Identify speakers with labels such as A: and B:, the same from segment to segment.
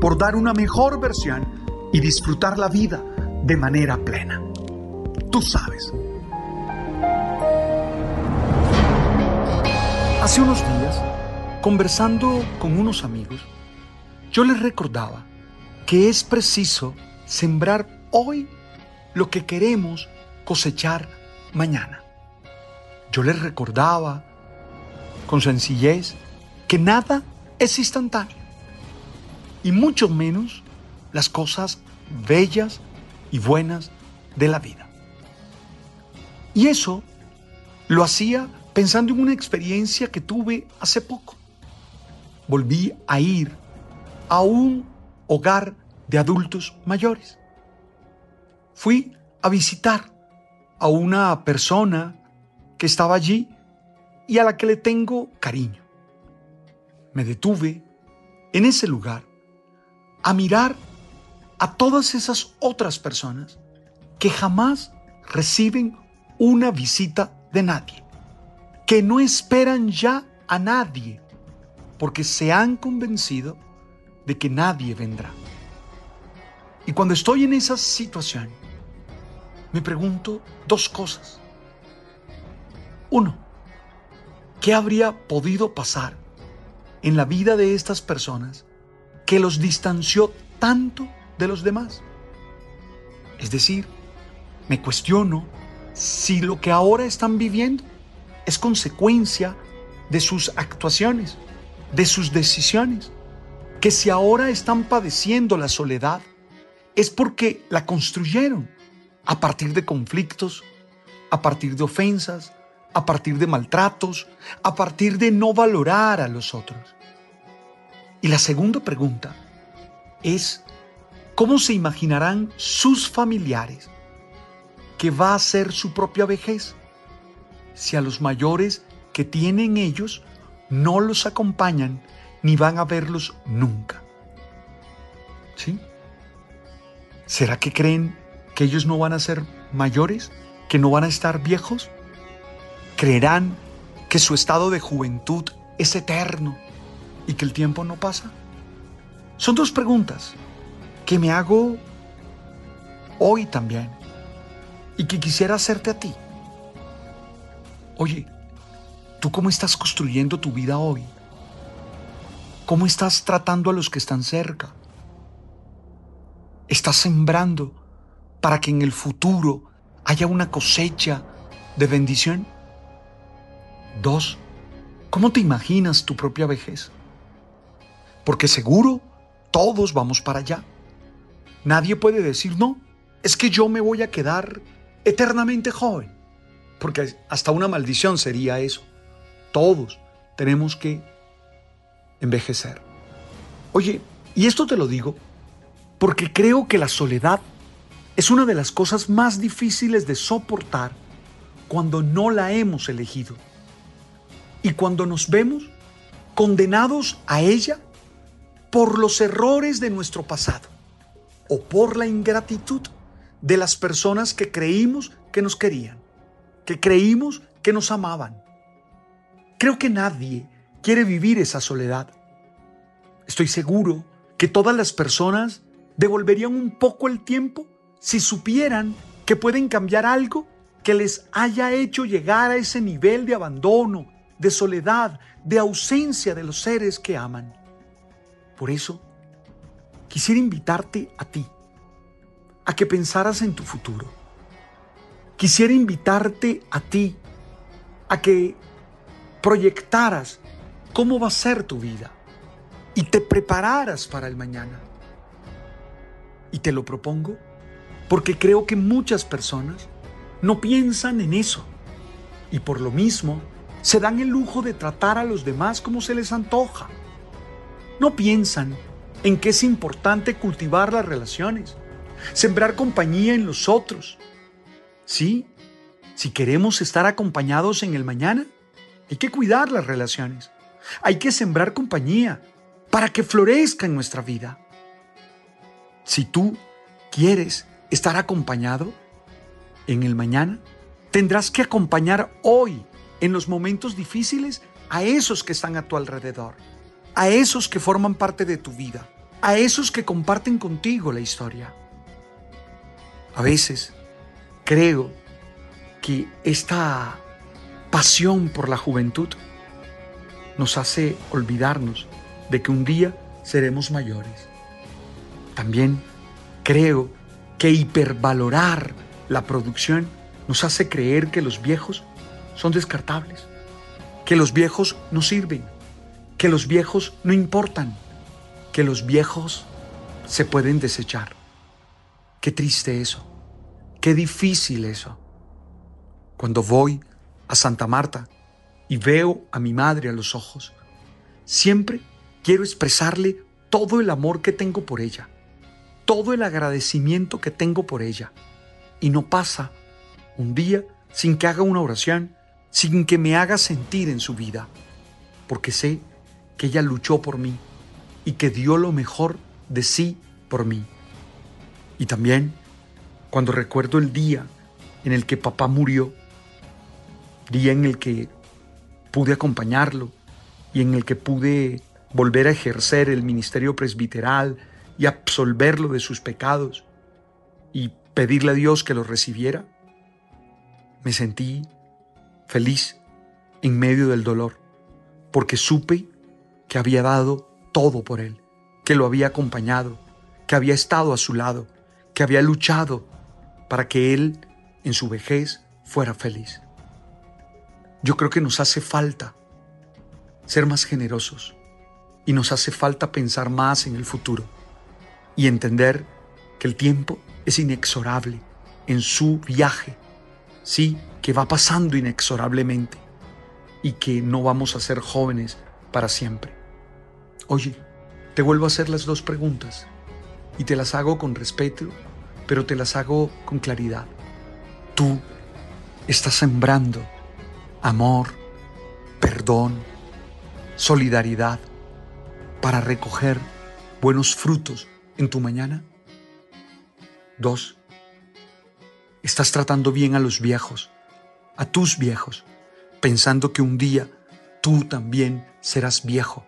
A: por dar una mejor versión y disfrutar la vida de manera plena. Tú sabes. Hace unos días, conversando con unos amigos, yo les recordaba que es preciso sembrar hoy lo que queremos cosechar mañana. Yo les recordaba con sencillez que nada es instantáneo y mucho menos las cosas bellas y buenas de la vida. Y eso lo hacía pensando en una experiencia que tuve hace poco. Volví a ir a un hogar de adultos mayores. Fui a visitar a una persona que estaba allí y a la que le tengo cariño. Me detuve en ese lugar a mirar a todas esas otras personas que jamás reciben una visita de nadie, que no esperan ya a nadie, porque se han convencido de que nadie vendrá. Y cuando estoy en esa situación, me pregunto dos cosas. Uno, ¿qué habría podido pasar en la vida de estas personas que los distanció tanto de los demás. Es decir, me cuestiono si lo que ahora están viviendo es consecuencia de sus actuaciones, de sus decisiones, que si ahora están padeciendo la soledad es porque la construyeron a partir de conflictos, a partir de ofensas, a partir de maltratos, a partir de no valorar a los otros. Y la segunda pregunta es, ¿cómo se imaginarán sus familiares que va a ser su propia vejez si a los mayores que tienen ellos no los acompañan ni van a verlos nunca? ¿Sí? ¿Será que creen que ellos no van a ser mayores? ¿Que no van a estar viejos? ¿Creerán que su estado de juventud es eterno y que el tiempo no pasa? Son dos preguntas que me hago hoy también y que quisiera hacerte a ti. Oye, ¿tú cómo estás construyendo tu vida hoy? ¿Cómo estás tratando a los que están cerca? ¿Estás sembrando para que en el futuro haya una cosecha de bendición? Dos, ¿cómo te imaginas tu propia vejez? Porque seguro todos vamos para allá. Nadie puede decir, no, es que yo me voy a quedar eternamente joven. Porque hasta una maldición sería eso. Todos tenemos que envejecer. Oye, y esto te lo digo porque creo que la soledad es una de las cosas más difíciles de soportar cuando no la hemos elegido. Y cuando nos vemos condenados a ella por los errores de nuestro pasado o por la ingratitud de las personas que creímos que nos querían, que creímos que nos amaban. Creo que nadie quiere vivir esa soledad. Estoy seguro que todas las personas devolverían un poco el tiempo si supieran que pueden cambiar algo que les haya hecho llegar a ese nivel de abandono, de soledad, de ausencia de los seres que aman. Por eso, quisiera invitarte a ti, a que pensaras en tu futuro, quisiera invitarte a ti a que proyectaras cómo va a ser tu vida y te prepararas para el mañana. Y te lo propongo porque creo que muchas personas no piensan en eso y por lo mismo se dan el lujo de tratar a los demás como se les antoja. No piensan en que es importante cultivar las relaciones, sembrar compañía en los otros. Sí, si queremos estar acompañados en el mañana, hay que cuidar las relaciones. Hay que sembrar compañía para que florezca en nuestra vida. Si tú quieres estar acompañado en el mañana, tendrás que acompañar hoy en los momentos difíciles a esos que están a tu alrededor, a esos que forman parte de tu vida, a esos que comparten contigo la historia. A veces creo que esta pasión por la juventud nos hace olvidarnos de que un día seremos mayores. También creo que hipervalorar la producción nos hace creer que los viejos son descartables, que los viejos no sirven, que los viejos no importan, que los viejos se pueden desechar. Qué triste eso, qué difícil eso. Cuando voy a Santa Marta y veo a mi madre a los ojos, siempre quiero expresarle todo el amor que tengo por ella, todo el agradecimiento que tengo por ella. Y no pasa un día sin que haga una oración, sin que me haga sentir en su vida, porque sé que ella luchó por mí y que dio lo mejor de sí por mí. Y también cuando recuerdo el día en el que papá murió, día en el que pude acompañarlo y en el que pude volver a ejercer el ministerio presbiteral y absolverlo de sus pecados y pedirle a Dios que lo recibiera, me sentí feliz en medio del dolor, porque supe que había dado todo por él, que lo había acompañado, que había estado a su lado, que había luchado para que él en su vejez fuera feliz. Yo creo que nos hace falta ser más generosos y nos hace falta pensar más en el futuro y entender que el tiempo es inexorable en su viaje, sí, que va pasando inexorablemente y que no vamos a ser jóvenes para siempre. Oye, te vuelvo a hacer las dos preguntas y te las hago con respeto, pero te las hago con claridad. Tú estás sembrando amor, perdón, solidaridad para recoger buenos frutos en tu mañana? Dos, estás tratando bien a los viejos, a tus viejos, pensando que un día tú también serás viejo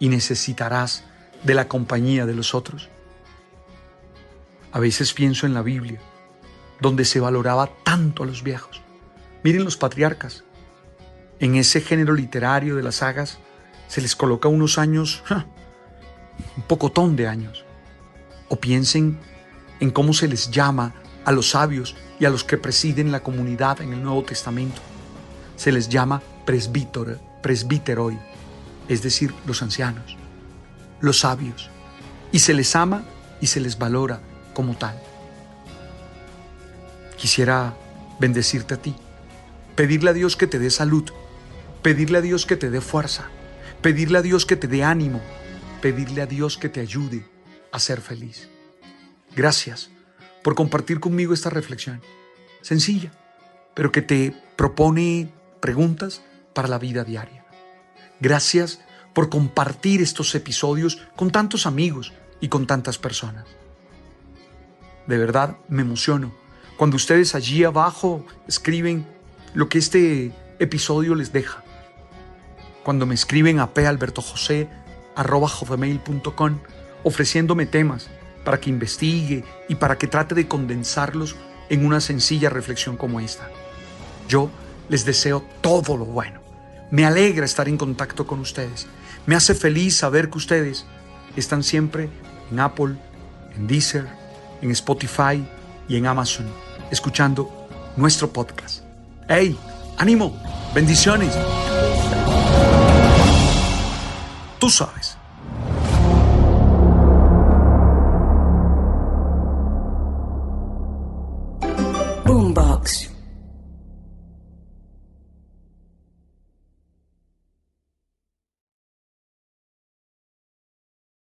A: y necesitarás de la compañía de los otros. A veces pienso en la Biblia, donde se valoraba tanto a los viejos. Miren los patriarcas, en ese género literario de las sagas se les coloca unos años, un pocotón de años. O piensen en cómo se les llama a los sabios y a los que presiden la comunidad en el Nuevo Testamento. Se les llama presbítero, presbíteroi, es decir, los ancianos, los sabios. Y se les ama y se les valora como tal. Quisiera bendecirte a ti, pedirle a Dios que te dé salud pedirle a Dios que te dé fuerza, pedirle a Dios que te dé ánimo, pedirle a Dios que te ayude a ser feliz. Gracias por compartir conmigo esta reflexión, sencilla, pero que te propone preguntas para la vida diaria. Gracias por compartir estos episodios con tantos amigos y con tantas personas. De verdad me emociono cuando ustedes allí abajo escriben lo que este episodio les deja cuando me escriben a palbertojose.com ofreciéndome temas para que investigue y para que trate de condensarlos en una sencilla reflexión como esta. Yo les deseo todo lo bueno. Me alegra estar en contacto con ustedes. Me hace feliz saber que ustedes están siempre en Apple, en Deezer, en Spotify y en Amazon, escuchando nuestro podcast. ¡Hey! ¡Ánimo! ¡Bendiciones! Tú sabes.